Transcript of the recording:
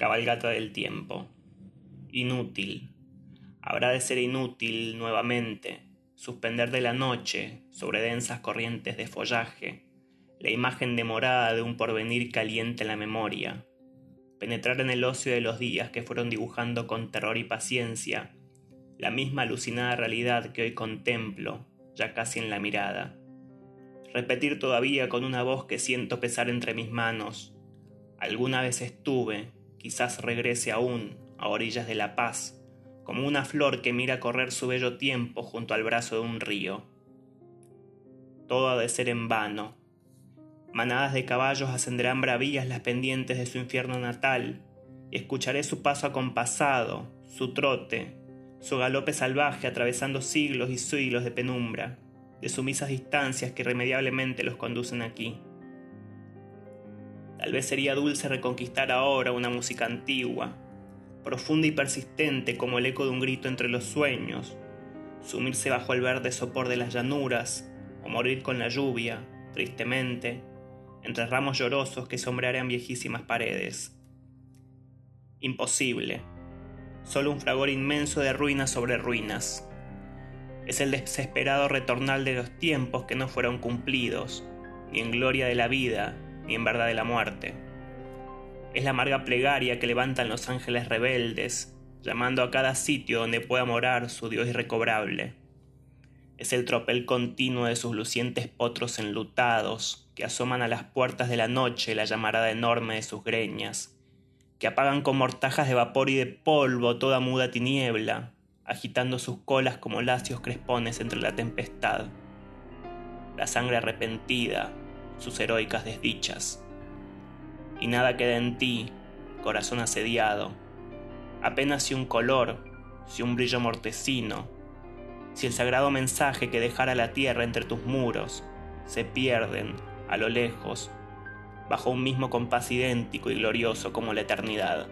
Cabalgata del tiempo. Inútil. Habrá de ser inútil nuevamente suspender de la noche, sobre densas corrientes de follaje, la imagen demorada de un porvenir caliente en la memoria, penetrar en el ocio de los días que fueron dibujando con terror y paciencia la misma alucinada realidad que hoy contemplo, ya casi en la mirada. Repetir todavía con una voz que siento pesar entre mis manos. Alguna vez estuve, quizás regrese aún, a orillas de la paz, como una flor que mira correr su bello tiempo junto al brazo de un río. Todo ha de ser en vano. Manadas de caballos ascenderán bravías las pendientes de su infierno natal, y escucharé su paso acompasado, su trote, su galope salvaje atravesando siglos y siglos de penumbra, de sumisas distancias que irremediablemente los conducen aquí. Tal vez sería dulce reconquistar ahora una música antigua, profunda y persistente como el eco de un grito entre los sueños, sumirse bajo el verde sopor de las llanuras, o morir con la lluvia, tristemente, entre ramos llorosos que sombrearan viejísimas paredes. Imposible solo un fragor inmenso de ruinas sobre ruinas. Es el desesperado retornal de los tiempos que no fueron cumplidos, ni en gloria de la vida, ni en verdad de la muerte. Es la amarga plegaria que levantan los ángeles rebeldes, llamando a cada sitio donde pueda morar su Dios irrecobrable. Es el tropel continuo de sus lucientes potros enlutados, que asoman a las puertas de la noche la llamarada enorme de sus greñas, que apagan con mortajas de vapor y de polvo toda muda tiniebla, agitando sus colas como lacios crespones entre la tempestad. La sangre arrepentida, sus heroicas desdichas. Y nada queda en ti, corazón asediado, apenas si un color, si un brillo mortecino, si el sagrado mensaje que dejara la tierra entre tus muros se pierden a lo lejos bajo un mismo compás idéntico y glorioso como la eternidad.